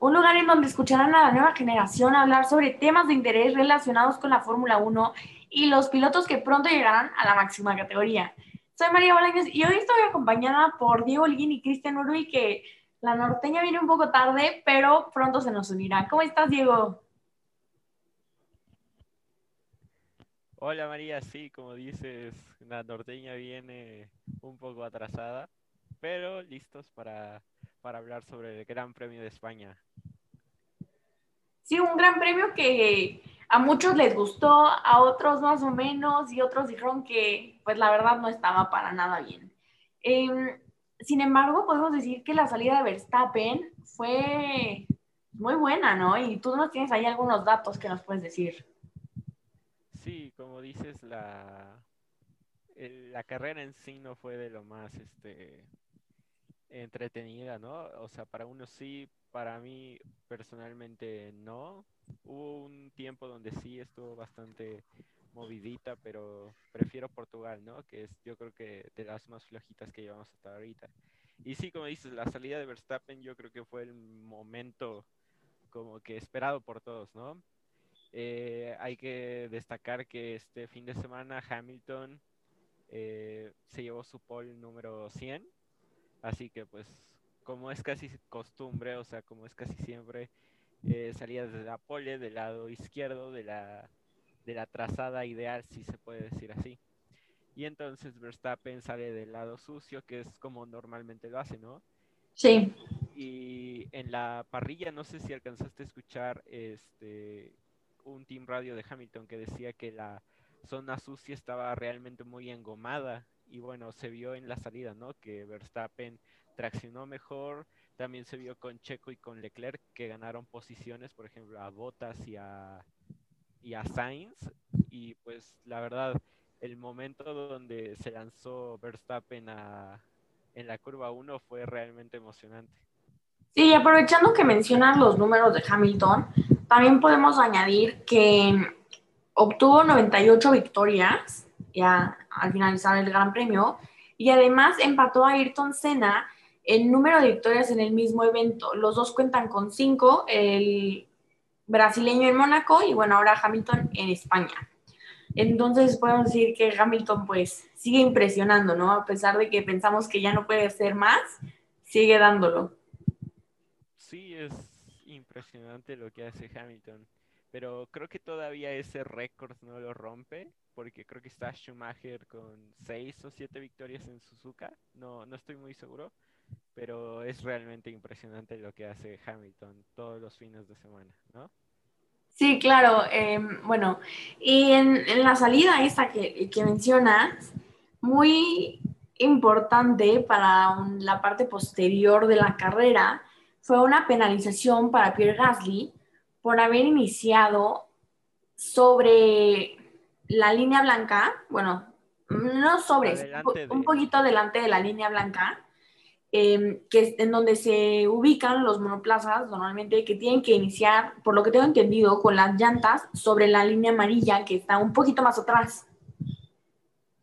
Un lugar en donde escucharán a la nueva generación hablar sobre temas de interés relacionados con la Fórmula 1 y los pilotos que pronto llegarán a la máxima categoría. Soy María Bolaños y hoy estoy acompañada por Diego Holguín y Cristian Urui, que la norteña viene un poco tarde, pero pronto se nos unirá. ¿Cómo estás, Diego? Hola María, sí, como dices, la norteña viene un poco atrasada, pero listos para, para hablar sobre el Gran Premio de España. Sí, un gran premio que a muchos les gustó, a otros más o menos, y otros dijeron que, pues la verdad, no estaba para nada bien. Em, sin embargo, podemos decir que la salida de Verstappen fue muy buena, ¿no? Y tú nos tienes ahí algunos datos que nos puedes decir. Sí, como dices, la, la carrera en sí no fue de lo más este, entretenida, ¿no? O sea, para unos sí, para mí personalmente no. Hubo un tiempo donde sí estuvo bastante movidita, pero prefiero Portugal, ¿no? Que es yo creo que de las más flojitas que llevamos hasta ahorita. Y sí, como dices, la salida de Verstappen yo creo que fue el momento como que esperado por todos, ¿no? Eh, hay que destacar que este fin de semana Hamilton eh, se llevó su pole número 100, así que pues como es casi costumbre, o sea, como es casi siempre, eh, salía desde la pole del lado izquierdo de la, de la trazada ideal, si se puede decir así. Y entonces Verstappen sale del lado sucio, que es como normalmente lo hace, ¿no? Sí. Y en la parrilla, no sé si alcanzaste a escuchar este un team radio de Hamilton que decía que la zona sucia estaba realmente muy engomada y bueno, se vio en la salida, ¿no? Que Verstappen traccionó mejor, también se vio con Checo y con Leclerc que ganaron posiciones, por ejemplo, a Bottas y a, y a Sainz y pues la verdad, el momento donde se lanzó Verstappen a, en la curva 1 fue realmente emocionante. Sí, aprovechando que mencionas los números de Hamilton, también podemos añadir que obtuvo 98 victorias ya al finalizar el Gran Premio y además empató a Ayrton Senna el número de victorias en el mismo evento. Los dos cuentan con cinco, el brasileño en Mónaco y bueno, ahora Hamilton en España. Entonces podemos decir que Hamilton pues sigue impresionando, ¿no? A pesar de que pensamos que ya no puede ser más, sigue dándolo. Sí, es impresionante lo que hace Hamilton. Pero creo que todavía ese récord no lo rompe, porque creo que está Schumacher con seis o siete victorias en Suzuka. No, no estoy muy seguro, pero es realmente impresionante lo que hace Hamilton todos los fines de semana, ¿no? Sí, claro. Em, bueno, y en, la salida esta que, que mencionas, muy importante para la parte posterior de la carrera, fue una penalización para Pierre Gasly por haber iniciado sobre la línea blanca, bueno, no sobre, un poquito delante de la línea blanca, em, que es en donde se ubican los monoplazas normalmente que tienen que iniciar, por lo que tengo entendido, con las llantas sobre la línea amarilla que está un poquito más atrás.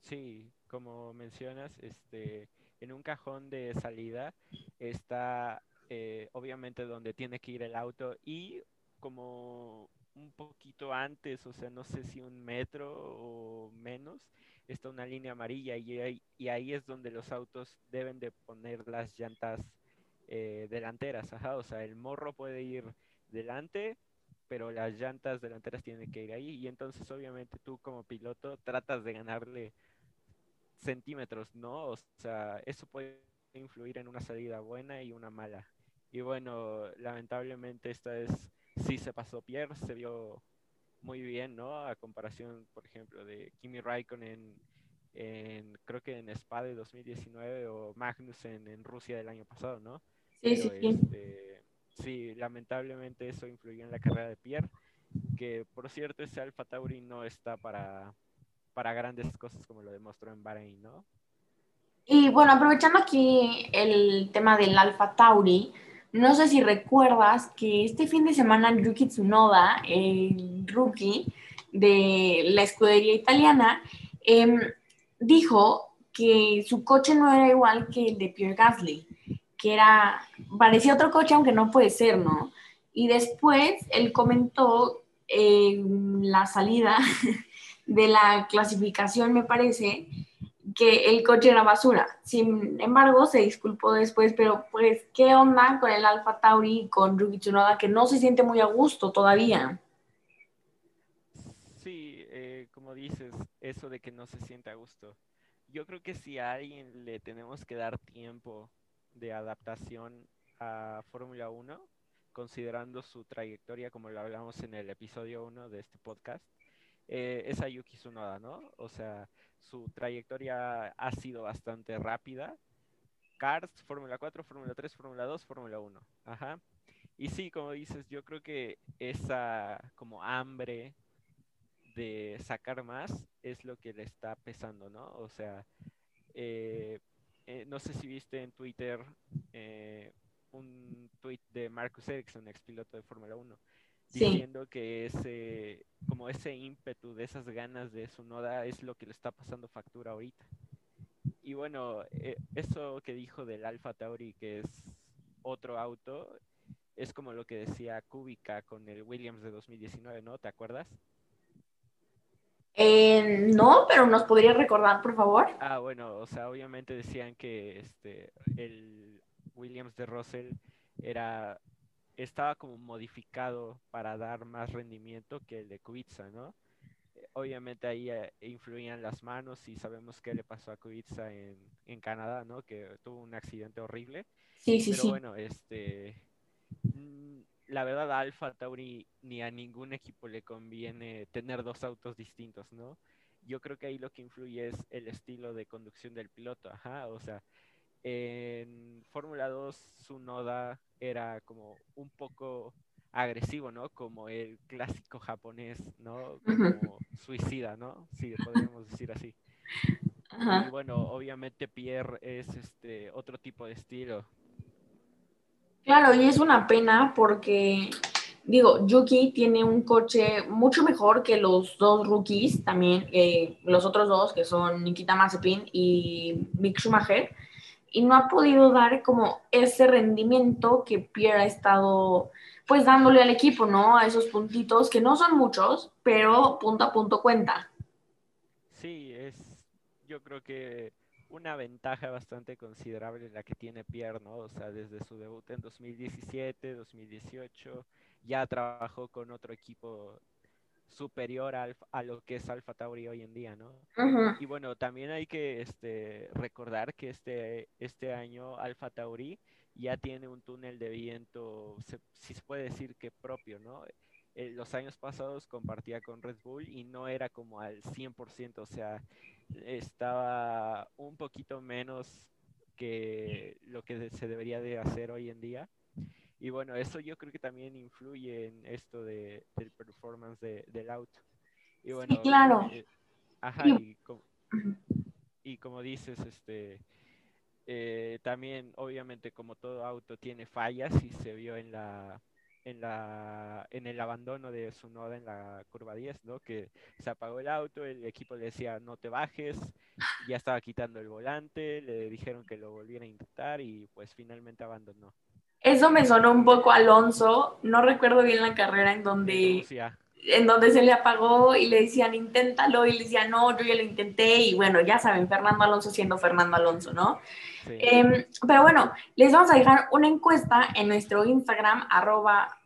Sí, como mencionas, este, en un cajón de salida está eh, obviamente donde tiene que ir el auto y como un poquito antes, o sea, no sé si un metro o menos, está una línea amarilla y ahí, y ahí es donde los autos deben de poner las llantas eh, delanteras, o sea, el morro puede ir delante, pero las llantas delanteras tienen que ir ahí y entonces obviamente tú como piloto tratas de ganarle centímetros, ¿no? O sea, eso puede influir en una salida buena y una mala. Y bueno, lamentablemente esta vez sí se pasó Pierre, se vio muy bien, ¿no? A comparación, por ejemplo, de Kimi Raikkonen en, creo que en Spa de 2019 o Magnussen en Rusia del año pasado, ¿no? Sí, sí, sí. Este, sí, lamentablemente eso influyó en la carrera de Pierre, que por cierto ese Alfa Tauri no está para, para grandes cosas como lo demostró en Bahrein, ¿no? Y bueno, aprovechando aquí el tema del Alfa Tauri, no sé si recuerdas que este fin de semana Yuki Tsunoda, el rookie de la escudería italiana, em, dijo que su coche no era igual que el de Pierre Gasly, que era, parecía otro coche, aunque no puede ser, ¿no? Y después él comentó en la salida de la clasificación, me parece, que el coche era basura. Sin embargo, se disculpó después, pero pues, ¿qué onda con el Alfa Tauri y con Yuki Tsunoda que no se siente muy a gusto todavía? Sí, eh, como dices, eso de que no se siente a gusto. Yo creo que si a alguien le tenemos que dar tiempo de adaptación a Fórmula 1, considerando su trayectoria, como lo hablamos en el episodio 1 de este podcast, eh, es a Yuki Tsunoda, ¿no? O sea, su trayectoria ha sido bastante rápida. Cars, Fórmula 4, Fórmula 3, Fórmula 2, Fórmula 1. Ajá. Y sí, como dices, yo creo que esa como hambre de sacar más es lo que le está pesando, ¿no? O sea, eh, eh, no sé si viste en Twitter un tweet de Marcus Ericsson, ex piloto de Fórmula 1, diciendo que ese, como ese ímpetu de esas ganas de su noda es lo que le está pasando factura ahorita. Y bueno, eh, eso que dijo del Alfa Tauri, que es otro auto, es como lo que decía Kubica con el Williams de 2019, ¿no? ¿Te acuerdas? Eh, no, pero nos podría recordar, por favor. Ah, bueno, o sea, obviamente decían que este el Williams de Russell era estaba como modificado para dar más rendimiento que el de Kubica, ¿no? Obviamente ahí eh, influían las manos y sabemos qué le pasó a Kubica en, en Canadá, ¿no? Que tuvo un accidente horrible. Sí, sí, Pero sí. bueno, este, mm, la verdad a Alfa Tauri ni a ningún equipo le conviene tener dos autos distintos, ¿no? Yo creo que ahí lo que influye es el estilo de conducción del piloto, ajá, o sea, en Fórmula 2 su noda era como un poco agresivo, ¿no? Como el clásico japonés, ¿no? Como suicida, ¿no? Sí, podríamos decir así. Y bueno, obviamente Pierre es este otro tipo de estilo. Claro, y es una pena porque, digo, Yuki tiene un coche mucho mejor que los dos rookies también, eh, los otros dos que son Nikita Mazepin y Mick Schumacher, y no ha podido dar como ese rendimiento que Pierre ha estado pues dándole al equipo, ¿no? A esos puntitos que no son muchos, pero punto a punto cuenta. Sí, es yo creo que una ventaja bastante considerable la que tiene Pierre, ¿no? O sea, desde su debut en 2017, 2018, ya trabajó con otro equipo superior al, a lo que es Alfa Tauri hoy en día, ¿no? Uh -huh. Y bueno, también hay que este, recordar que este, este año Alfa Tauri ya tiene un túnel de viento, se, si se puede decir que propio, ¿no? Eh, los años pasados compartía con Red Bull y no era como al 100%, o sea, estaba un poquito menos que lo que se debería de hacer hoy en día. Y bueno, eso yo creo que también influye en esto de, del performance de, del auto. Y bueno, sí, claro. Eh, ajá, y como, y como dices, este, eh, también obviamente como todo auto tiene fallas y se vio en la en la en el abandono de su noda en la curva 10, ¿no? Que se apagó el auto, el equipo le decía no te bajes, ya estaba quitando el volante, le dijeron que lo volviera a intentar y pues finalmente abandonó. Eso me sonó un poco a Alonso, no recuerdo bien la carrera en donde en donde se le apagó y le decían inténtalo y le decían no, yo ya lo intenté y bueno, ya saben, Fernando Alonso siendo Fernando Alonso, ¿no? sí. Eh, pero bueno, les vamos a dejar una encuesta en nuestro Instagram, arroba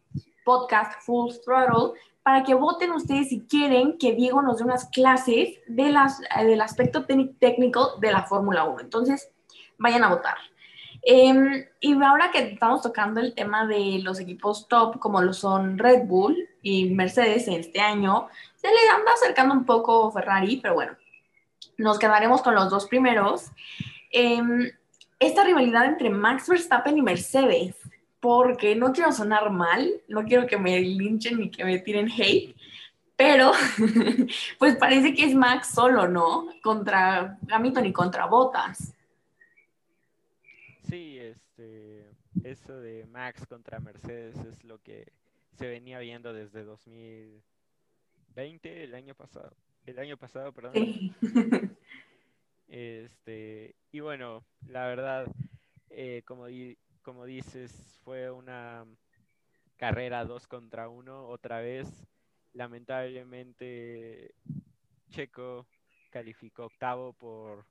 podcast full throttle, para que voten ustedes si quieren que Diego nos dé unas clases de las, del aspecto técnico de la Fórmula 1. Entonces, vayan a votar. Eh, y ahora que estamos tocando el tema de los equipos top, como lo son Red Bull y Mercedes en este año, se le anda acercando un poco Ferrari, pero bueno, nos quedaremos con los dos primeros. Eh, esta rivalidad entre Max Verstappen y Mercedes, porque no quiero sonar mal, no quiero que me linchen ni que me tiren hate, pero pues parece que es Max solo, ¿no? Contra Hamilton y contra Bottas. Sí, este, eso de Max contra Mercedes es lo que se venía viendo desde 2020, el año pasado. el año pasado, perdón. Sí. Este, y bueno, la verdad, eh, como, di- como dices, fue una carrera dos contra uno otra vez. Lamentablemente, Checo calificó octavo por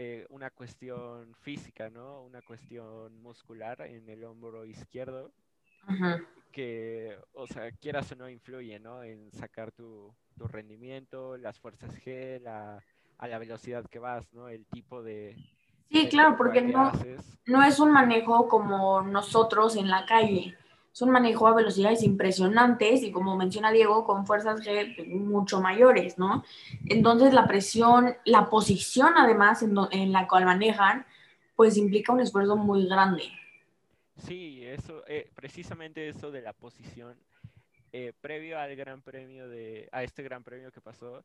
eh, una cuestión física, ¿no? Una cuestión muscular en el hombro izquierdo que, o sea, quieras o no, influye, ¿no? En sacar tu, tu rendimiento, las fuerzas G, la, a la velocidad que vas, ¿no? El tipo de... Sí, de claro, porque que no, haces. no es un manejo como nosotros en la calle. Es un manejo a velocidades impresionantes y como menciona Diego, con fuerzas G mucho mayores, ¿no? Entonces la presión, la posición además en la cual manejan, pues implica un esfuerzo muy grande. Sí, eso, eh, precisamente eso de la posición, eh, previo al gran premio de, a este gran premio que pasó,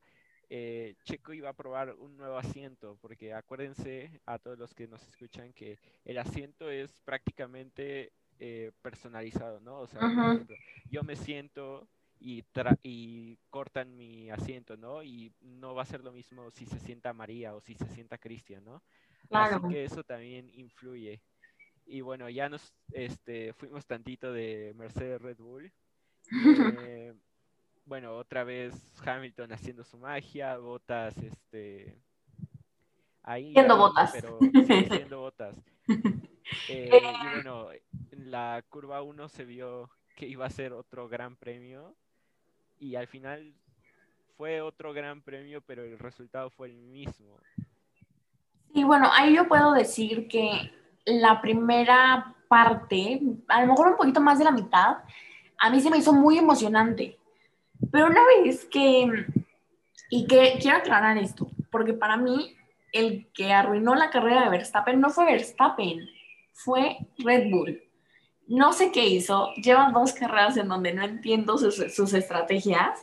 eh, Checo iba a probar un nuevo asiento, porque acuérdense a todos los que nos escuchan que el asiento es prácticamente eh, personalizado, ¿no? O sea, por ejemplo, yo me siento y, tra- y cortan mi asiento, ¿no? Y no va a ser lo mismo si se sienta María o si se sienta Cristian, ¿no? Claro. Así que eso también influye. Y bueno, ya nos este, fuimos tantito de Mercedes Red Bull. Eh, bueno, otra vez Hamilton haciendo su magia, Botas, este, ahí, Siendo ahí, Bottas. pero sí, siendo Botas. Eh, y bueno, en la curva 1 se vio que iba a ser otro gran premio y al final fue otro gran premio, pero el resultado fue el mismo. Y bueno, ahí yo puedo decir que la primera parte, a lo mejor un poquito más de la mitad, a mí se me hizo muy emocionante. Pero una vez que, y que quiero aclarar esto, porque para mí el que arruinó la carrera de Verstappen no fue Verstappen, fue Red Bull. No sé qué hizo, llevan dos carreras en donde no entiendo sus, estrategias,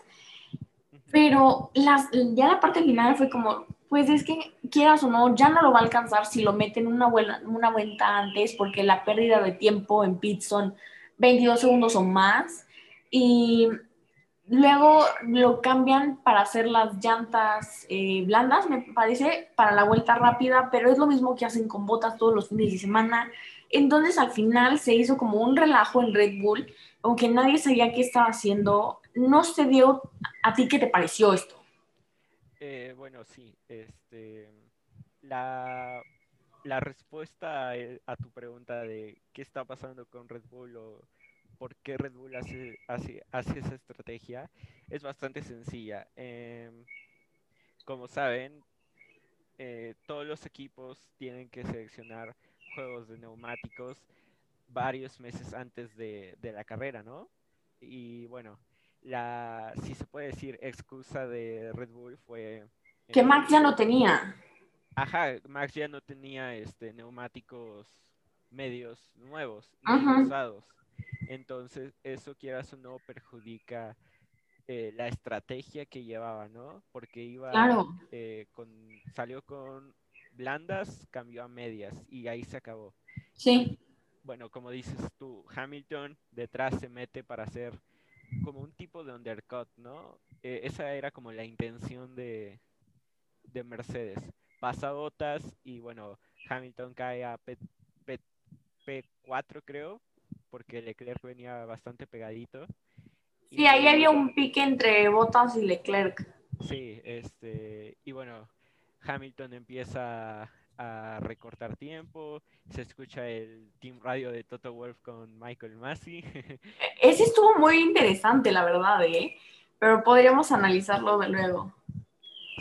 pero las, ya la parte final fue como, pues es que quieras o no, ya no lo va a alcanzar si lo meten una, vuela, una vuelta antes, porque la pérdida de tiempo en pit son 22 segundos o más. Y luego lo cambian para hacer las llantas eh, blandas, me parece, para la vuelta rápida, pero es lo mismo que hacen con botas todos los fines de semana. Entonces al final se hizo como un relajo en Red Bull, aunque nadie sabía qué estaba haciendo. No se dio a ti qué te pareció esto. Eh, bueno, sí, este, la, la respuesta a, a tu pregunta de qué está pasando con Red Bull o por qué Red Bull hace, hace, hace esa estrategia es bastante sencilla. Eh, como saben, eh, todos los equipos tienen que seleccionar juegos de neumáticos varios meses antes de, de la carrera, ¿no? Y bueno, la, si se puede decir, excusa de Red Bull fue... Que Max ya no tenía. Ajá, Max ya no tenía este, neumáticos medios nuevos, ni usados. Entonces, eso quieras o no perjudica eh, la estrategia que llevaba, ¿no? Porque iba Claro. eh, con, salió con blandas, cambió a medias y ahí se acabó. Sí. Bueno, como dices tú, Hamilton detrás se mete para hacer como un tipo de undercut, ¿no? Eh, esa era como la intención de, de Mercedes. Pasa botas y bueno, Hamilton cae a P, P, P4 creo, porque Leclerc venía bastante pegadito. Sí, ahí había un pique entre Bottas y Leclerc. Sí, este, y bueno, Hamilton empieza a recortar tiempo, se escucha el team radio de Toto Wolf con Michael Massey. Ese estuvo muy interesante, la verdad, ¿eh? Pero podríamos analizarlo de luego.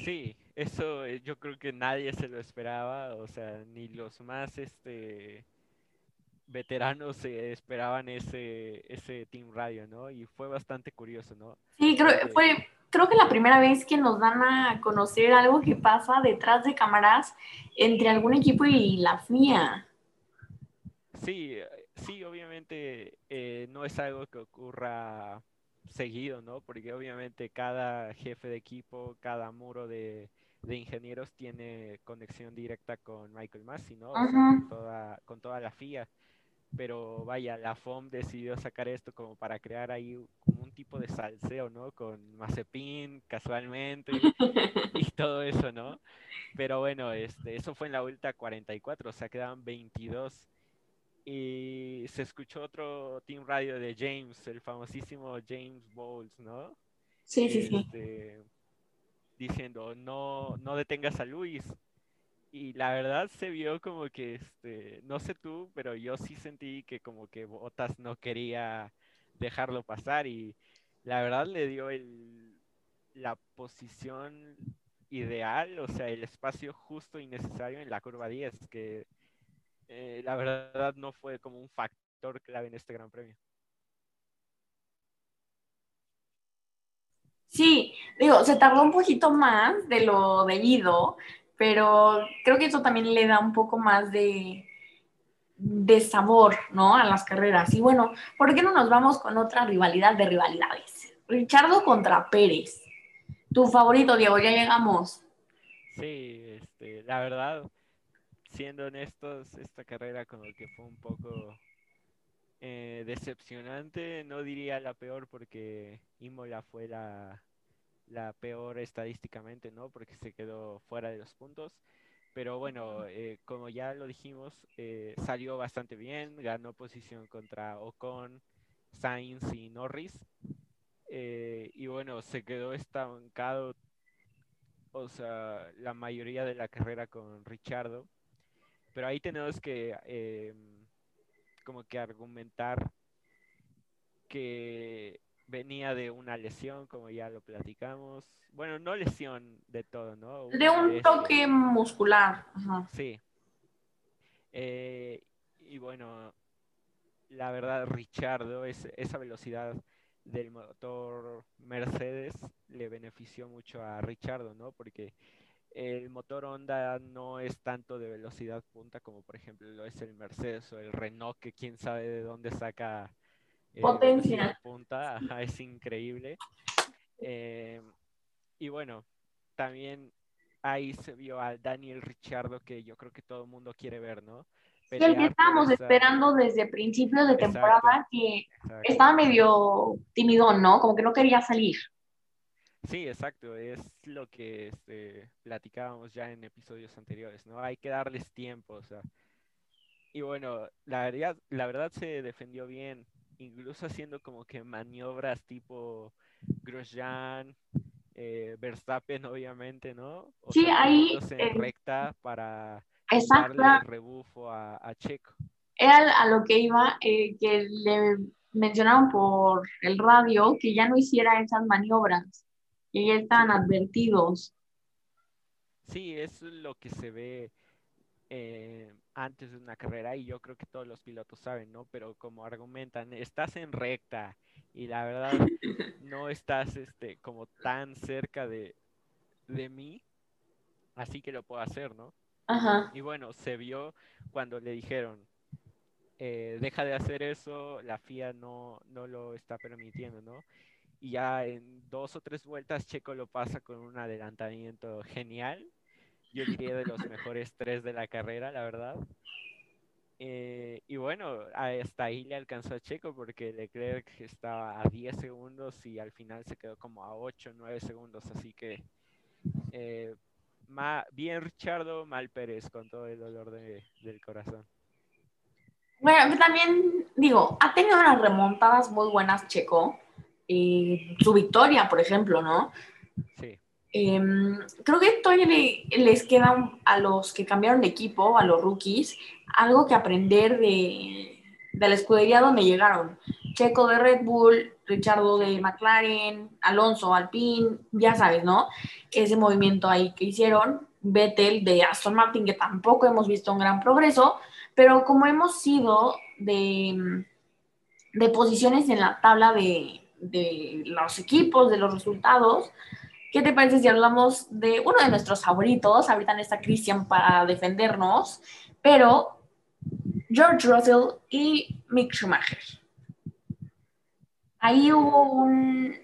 sí, eso eh, yo creo que nadie se lo esperaba, o sea, ni los más este veteranos se esperaban ese, ese team radio, ¿no? Y fue bastante curioso, ¿no? Sí, creo, Porque- fue, creo que la primera vez que nos dan a conocer algo que pasa detrás de cámaras entre algún equipo y la FIA. Sí, sí, obviamente eh, no es algo que ocurra seguido, ¿no? Porque obviamente cada jefe de equipo, cada muro de, de ingenieros tiene conexión directa con Michael Massey, ¿no? O sea, con toda, con toda la FIA. Pero vaya, la FOM decidió sacar esto como para crear ahí un tipo de salseo, ¿no? Con Mazepin, casualmente, y todo eso, ¿no? Pero bueno, este, eso fue en la vuelta 44, o sea, quedaban 22. Y se escuchó otro team radio de James, el famosísimo James Bowles, ¿no? Sí, sí, sí. Este, diciendo, no, no detengas a Luis. Y la verdad se vio como que, este, no sé tú, pero yo sí sentí que como que Botas no quería dejarlo pasar y la verdad le dio el, la posición ideal, o sea, el espacio justo y necesario en la curva 10, que eh, la verdad no fue como un factor clave en este Gran Premio. Sí, digo, se tardó un poquito más de lo debido, pero creo que eso también le da un poco más de, de sabor, ¿no? A las carreras. Y bueno, ¿por qué no nos vamos con otra rivalidad de rivalidades? Richardo contra Pérez. Tu favorito, Diego, ya llegamos. Sí, este, la verdad, siendo honestos, esta carrera como que fue un poco eh, decepcionante, no diría la peor porque Imola fue la, la peor estadísticamente, ¿no? Porque se quedó fuera de los puntos. Pero bueno, eh, como ya lo dijimos, eh, salió bastante bien, ganó posición contra Ocon, Sainz y Norris. Eh, y bueno, se quedó estancado, o sea, la mayoría de la carrera con Richardo. Pero ahí tenemos que como que argumentar que venía de una lesión, como ya lo platicamos. Bueno, no lesión de todo, ¿no? de un toque muscular. Sí. Eh, y bueno, la verdad, Richardo, esa velocidad del motor Mercedes le benefició mucho a Richardo, ¿no? Porque el motor Honda no es tanto de velocidad punta como por ejemplo lo es el Mercedes o el Renault, que quién sabe de dónde saca potencia. Punta, es increíble. Eh, y bueno, también ahí se vio al Daniel Richardo que yo creo que todo el mundo quiere ver, ¿no? el que estábamos esperando desde principios de temporada que estaba medio tímido, ¿no? Como que no quería salir. Sí, exacto, es lo que este, platicábamos ya en episodios anteriores, ¿no? Hay que darles tiempo, o sea. Y bueno, la verdad, la verdad se defendió bien, incluso haciendo como que maniobras tipo Grosjean, eh, Verstappen, obviamente, ¿no? sí, ahí. En recta para exacto. darle rebufo a, Checo. Era a lo que iba, eh, que le mencionaron por el radio que ya no hiciera esas maniobras, que ya estaban advertidos. Sí, es lo que se ve eh, antes de una carrera y yo creo que todos los pilotos saben, ¿no? Pero como argumentan, estás en recta y la verdad no estás este, como tan cerca de, de mí, así que lo puedo hacer, ¿no? Ajá. Y bueno, se vio cuando le dijeron, eh, deja de hacer eso, la FIA no, no lo está permitiendo, ¿no? Y ya en dos o tres vueltas Checo lo pasa con un adelantamiento genial yo diría de los mejores tres de la carrera, la verdad. Eh, y bueno, hasta ahí le alcanzó a Checo porque Leclerc estaba a 10 segundos y al final se quedó como a 8, 9 segundos. Así que eh, bien Richardo, mal Pérez con todo el dolor del corazón. Bueno, también digo, ha tenido unas remontadas muy buenas Checo. Y su victoria, por ejemplo, ¿no? Sí. Em, creo que todavía les queda a los que cambiaron de equipo, a los rookies, algo que aprender de, la escudería donde llegaron. Checo de Red Bull, Richardo de McLaren, Alonso, Alpine, ya sabes, ¿no? Ese movimiento ahí que hicieron. Vettel de Aston Martin, que tampoco hemos visto un gran progreso, pero como hemos sido de, de posiciones en la tabla de, de los equipos, de los resultados, ¿Qué te parece si hablamos de uno de nuestros favoritos? Ahorita está Christian para defendernos, pero George Russell y Mick Schumacher. Ahí hubo un,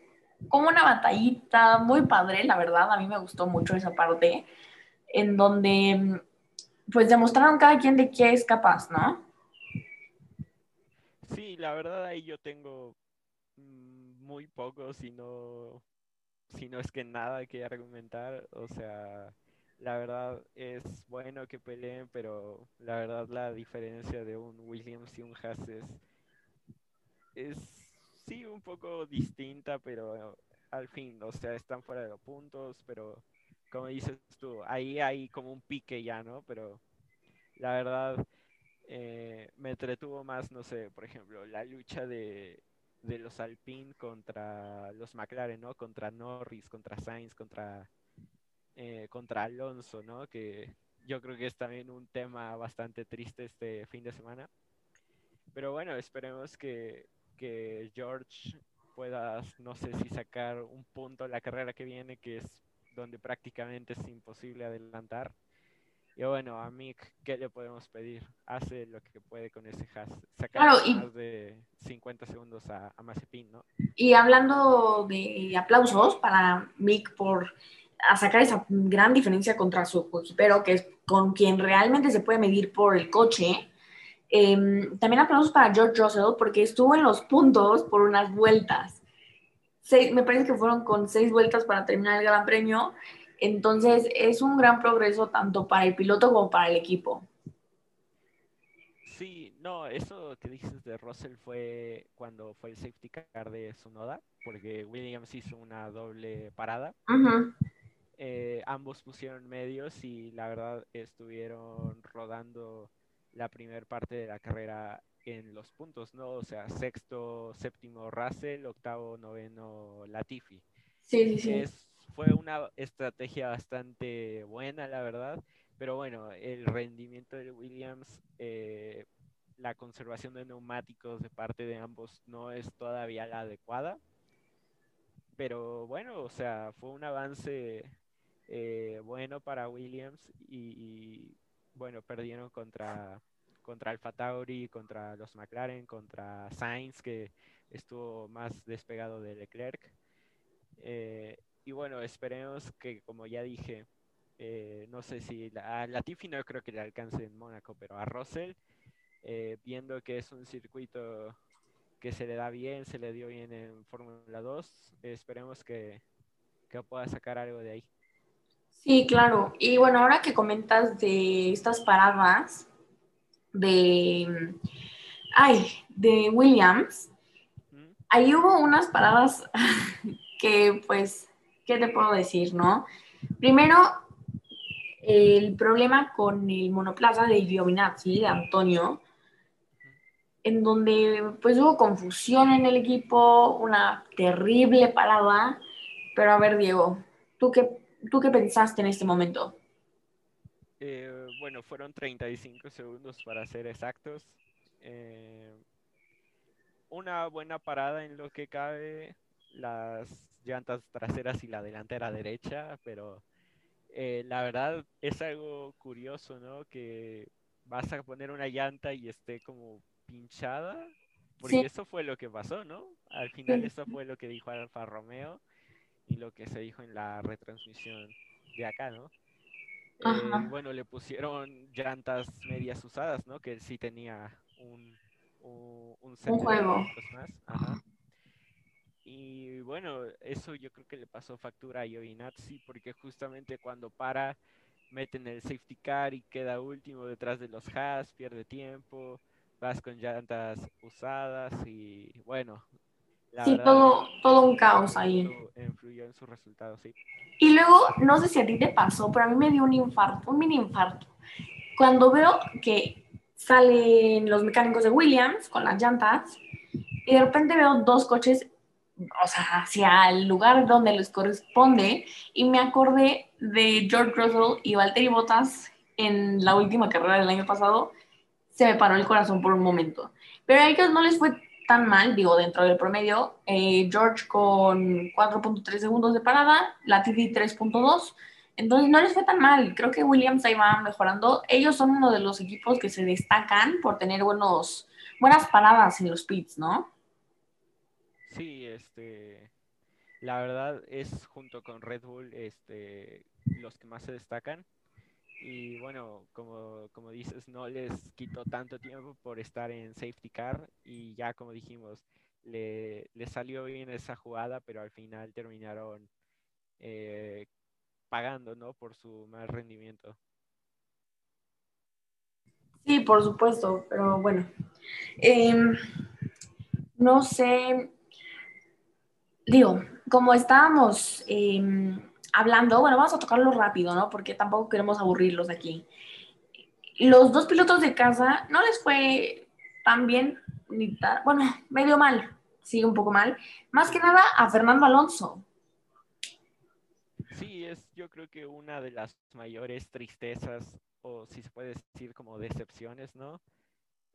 como una batallita muy padre, la verdad, a mí me gustó mucho esa parte, en donde pues demostraron cada quien de qué es capaz, ¿no? Sí, la verdad ahí yo tengo muy poco, si no, si no es que nada que argumentar. O sea, la verdad es bueno que peleen, pero la verdad la diferencia de un Williams y un Haas es, es sí un poco distinta, pero al fin, o sea, están fuera de puntos, pero como dices tú, ahí hay como un pique ya, ¿no? Pero la verdad eh, me entretuvo más, no sé, por ejemplo, la lucha de, de los Alpine contra los McLaren, ¿no? Contra Norris, contra Sainz, contra eh, contra Alonso, ¿no? Que yo creo que es también un tema bastante triste este fin de semana. Pero bueno, esperemos que, que George pueda, no sé si sacar un punto la carrera que viene, que es donde prácticamente es imposible adelantar. Y bueno, a Mick, ¿qué le podemos pedir? Hace lo que puede con ese Haas. Sacar más de 50 segundos a, a Mazepin, ¿no? Y hablando de aplausos para Mick por a sacar esa gran diferencia contra su equipero, que es con quien realmente se puede medir por el coche. Em, también aplausos para George Russell porque estuvo en los puntos por unas vueltas. me parece que fueron con seis vueltas para terminar el Gran Premio. Entonces es un gran progreso tanto para el piloto como para el equipo. Sí, no, eso que dices de Russell fue cuando fue el safety car de Sonoda, porque Williams hizo una doble parada. Eh, ambos pusieron medios y la verdad estuvieron rodando la primera parte de la carrera en los puntos, ¿no? O sea, sexto, séptimo Russell, octavo, noveno Latifi. Sí, sí, fue una estrategia bastante buena, la verdad, pero bueno, el rendimiento de Williams, eh, la conservación de neumáticos de parte de ambos no es todavía la adecuada. Pero bueno, o sea, fue un avance eh, bueno para Williams y, bueno, perdieron contra, contra Alfa Tauri, contra los McLaren, contra Sainz, que estuvo más despegado de Leclerc. Eh, y bueno, esperemos que, como ya dije, eh, no sé si a Latifi no creo que le alcance en Mónaco, pero a Russell, viendo que es un circuito que se le da bien, se le dio bien en Fórmula 2, esperemos que, que pueda sacar algo de ahí. Sí, claro. Y bueno, ahora que comentas de estas paradas de, ay, de Williams, ahí hubo unas paradas que pues, ¿qué te puedo decir, no? Primero, el problema con el monoplaza de Giovinazzi, de Antonio, en donde pues hubo confusión en el equipo, una terrible parada, pero a ver, Diego, ¿tú qué ¿Tú qué pensaste en este momento? Eh, bueno, fueron 35 segundos para ser exactos. Eh, una buena parada en lo que cabe, las llantas traseras y la delantera derecha, pero eh, la verdad es algo curioso, ¿no? Que vas a poner una llanta y esté como pinchada, porque eso fue lo que pasó, ¿no? Al final eso fue lo que dijo Alfa Romeo y lo que se dijo en la retransmisión de acá, ¿no? Eh, bueno, le pusieron llantas medias usadas, ¿no? Que él sí tenía un, un, un, juego. más. Ajá. Y bueno, eso yo creo que le pasó factura a Giovinazzi porque justamente cuando para, meten el safety car y queda último detrás de los Haas, pierde tiempo, vas con llantas usadas y bueno, sí, todo, todo un caos ahí. Influyó en su resultado, sí. Y luego, no sé si a ti te pasó, pero a mí me dio un infarto, un mini infarto. Cuando veo que salen los mecánicos de Williams con las llantas y de repente veo dos coches, o sea, hacia el lugar donde les corresponde y me acordé de George Russell y Valtteri Bottas en la última carrera del año pasado, se me paró el corazón por un momento. Pero a ellos no les fue tan mal, digo, dentro del promedio. Eh, George con 4.3 segundos de parada, la TD 3.2. Entonces no les fue tan mal. Creo que Williams ahí va mejorando. Ellos son uno de los equipos que se destacan por tener buenos, buenas paradas en los pits, ¿no? Sí, este, la verdad es junto con Red Bull este, los que más se destacan. Y bueno, como, como dices, no les quitó tanto tiempo por estar en safety car y ya como dijimos, le, salió bien esa jugada, pero al final terminaron eh, pagando, ¿no? Por su mal rendimiento. Sí, por supuesto, pero bueno. Em, no sé, digo, como estábamos em, hablando, bueno, vamos a tocarlo rápido, ¿no? Porque tampoco queremos aburrirlos aquí. Los dos pilotos de casa no les fue tan bien, ni tan, bueno, medio mal, sí, un poco mal. Más que nada a Fernando Alonso. Sí, es yo creo que una de las mayores tristezas, o si se puede decir como decepciones, ¿no?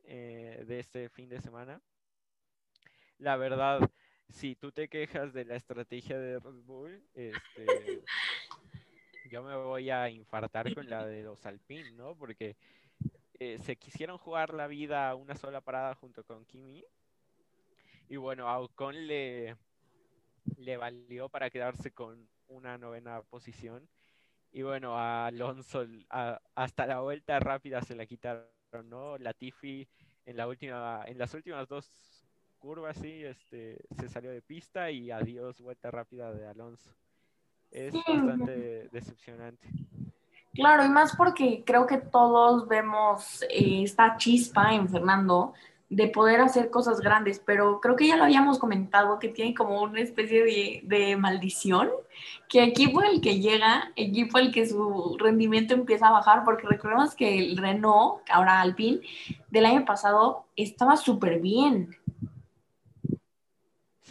Eh, de este fin de semana. La verdad, si tú te quejas de la estrategia de Red Bull, este, yo me voy a infartar con la de los Alpine, ¿no? Porque eh, se quisieron jugar la vida a una sola parada junto con Kimi. Y bueno, a Ocon le, valió para quedarse con una novena posición. Y bueno, a Alonso hasta la vuelta rápida se la quitaron, ¿no? Latifi en la última, en las últimas dos curva así, este, se salió de pista y adiós, vuelta rápida de Alonso. Es bastante decepcionante. Claro, y más porque creo que todos vemos eh, esta chispa en Fernando de poder hacer cosas grandes, pero creo que ya lo habíamos comentado que tiene como una especie de, de maldición, que equipo el que llega, equipo el que su rendimiento empieza a bajar, porque recordemos que el Renault, ahora Alpine, del año pasado estaba súper bien,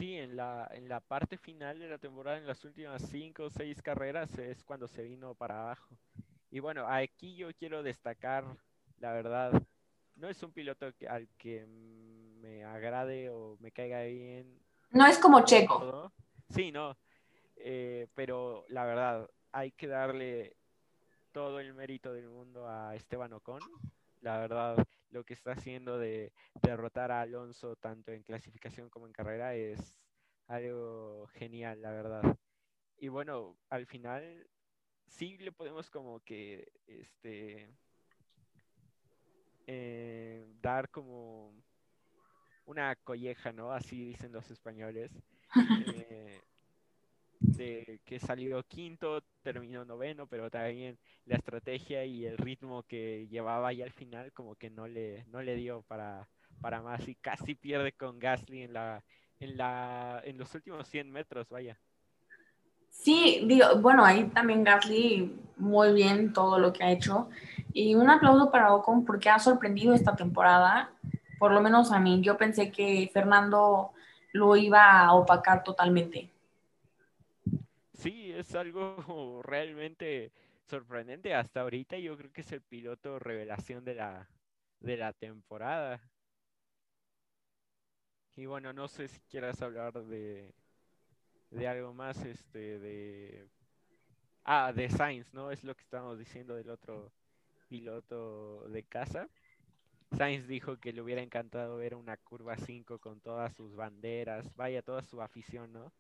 Sí, en la, en la parte final de la temporada, en las últimas cinco o seis carreras, es cuando se vino para abajo. Y bueno, aquí yo quiero destacar, la verdad, no es un piloto al que me agrade o me caiga bien. No es como Checo. Sí, no. Eh, pero la verdad, hay que darle todo el mérito del mundo a Esteban Ocon. La verdad, lo que está haciendo de derrotar a Alonso tanto en clasificación como en carrera es algo genial, la verdad. Y bueno, al final sí le podemos como que este eh, dar como una colleja, ¿no? Así dicen los españoles. Eh, de que salió quinto, terminó noveno, pero también la estrategia y el ritmo que llevaba ya al final como que no le, no le dio para, para más y casi pierde con Gasly en la, en la, en los últimos 100 metros, vaya. Sí, digo, bueno, ahí también Gasly muy bien todo lo que ha hecho. Y un aplauso para Ocon porque ha sorprendido esta temporada, por lo menos a mí. Yo pensé que Fernando lo iba a opacar totalmente sí, es algo realmente sorprendente hasta ahorita. Yo creo que es el piloto revelación de la, de la temporada. Y bueno, no sé si quieras hablar de, de algo más, este, de... Ah, de Sainz, ¿no? Es lo que estábamos diciendo del otro piloto de casa. Sainz dijo que le hubiera encantado ver una curva 5 con todas sus banderas, vaya, toda su afición, ¿no?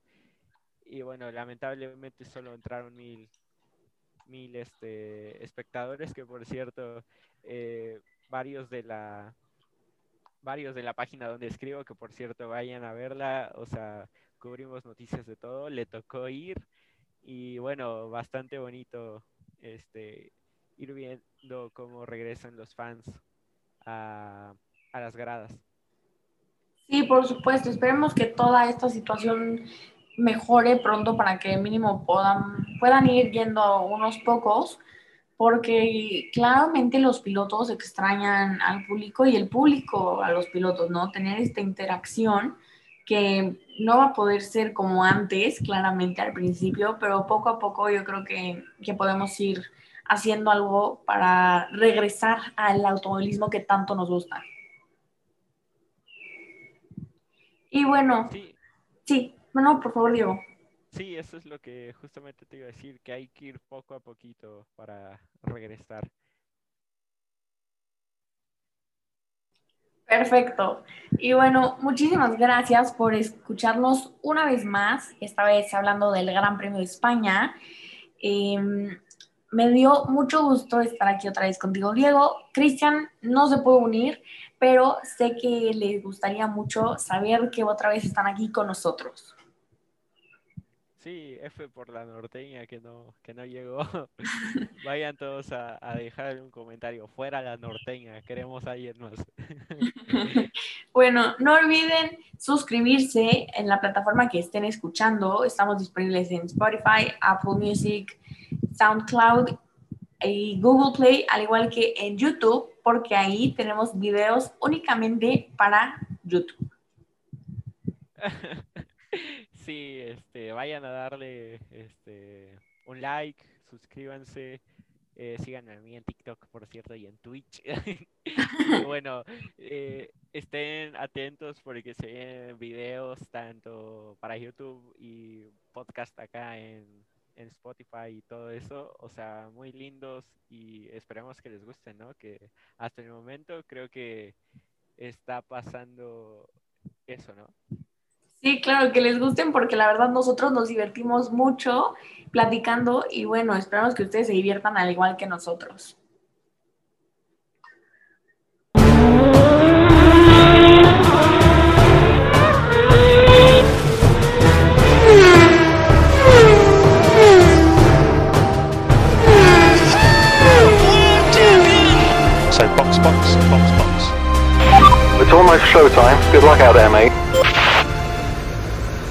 Y bueno, lamentablemente solo entraron mil, mil este, espectadores, que por cierto, eh, varios de la varios de la página donde escribo, que por cierto vayan a verla, o sea, cubrimos noticias de todo, le tocó ir y bueno, bastante bonito este ir viendo cómo regresan los fans a, a las gradas. Sí, por supuesto, esperemos que toda esta situación mejore pronto para que mínimo puedan, puedan ir yendo unos pocos, porque claramente los pilotos extrañan al público y el público a los pilotos, ¿no? Tener esta interacción que no va a poder ser como antes, claramente al principio, pero poco a poco yo creo que, que podemos ir haciendo algo para regresar al automovilismo que tanto nos gusta. Y bueno, sí, sí no, por favor, Diego. Sí, eso es lo que justamente te iba a decir, que hay que ir poco a poquito para regresar. Perfecto. Y bueno, muchísimas gracias por escucharnos una vez más, esta vez hablando del Gran Premio de España. Em, me dio mucho gusto estar aquí otra vez contigo, Diego. Cristian no se puede unir, pero sé que les gustaría mucho saber que otra vez están aquí con nosotros. Sí, F por la norteña que no, que no llegó. Vayan todos a, a dejar un comentario. Fuera la norteña, queremos a alguien más. bueno, no olviden suscribirse en la plataforma que estén escuchando. Estamos disponibles en Spotify, Apple Music, SoundCloud y Google Play, al igual que en YouTube, porque ahí tenemos videos únicamente para YouTube. sí, este, vayan a darle este, un like, suscríbanse, eh, síganme a mí en TikTok, por cierto, y en Twitch. bueno, eh, estén atentos porque se vienen videos tanto para YouTube y podcast acá en, en Spotify y todo eso. O sea, muy lindos y esperemos que les gusten, ¿no? Que hasta el momento creo que está pasando eso, ¿no? Sí, claro, que les gusten porque la verdad nosotros nos divertimos mucho platicando y bueno, esperamos que ustedes se diviertan al igual que nosotros. So box, box, box, box. It's almost showtime. Good luck out there, mate.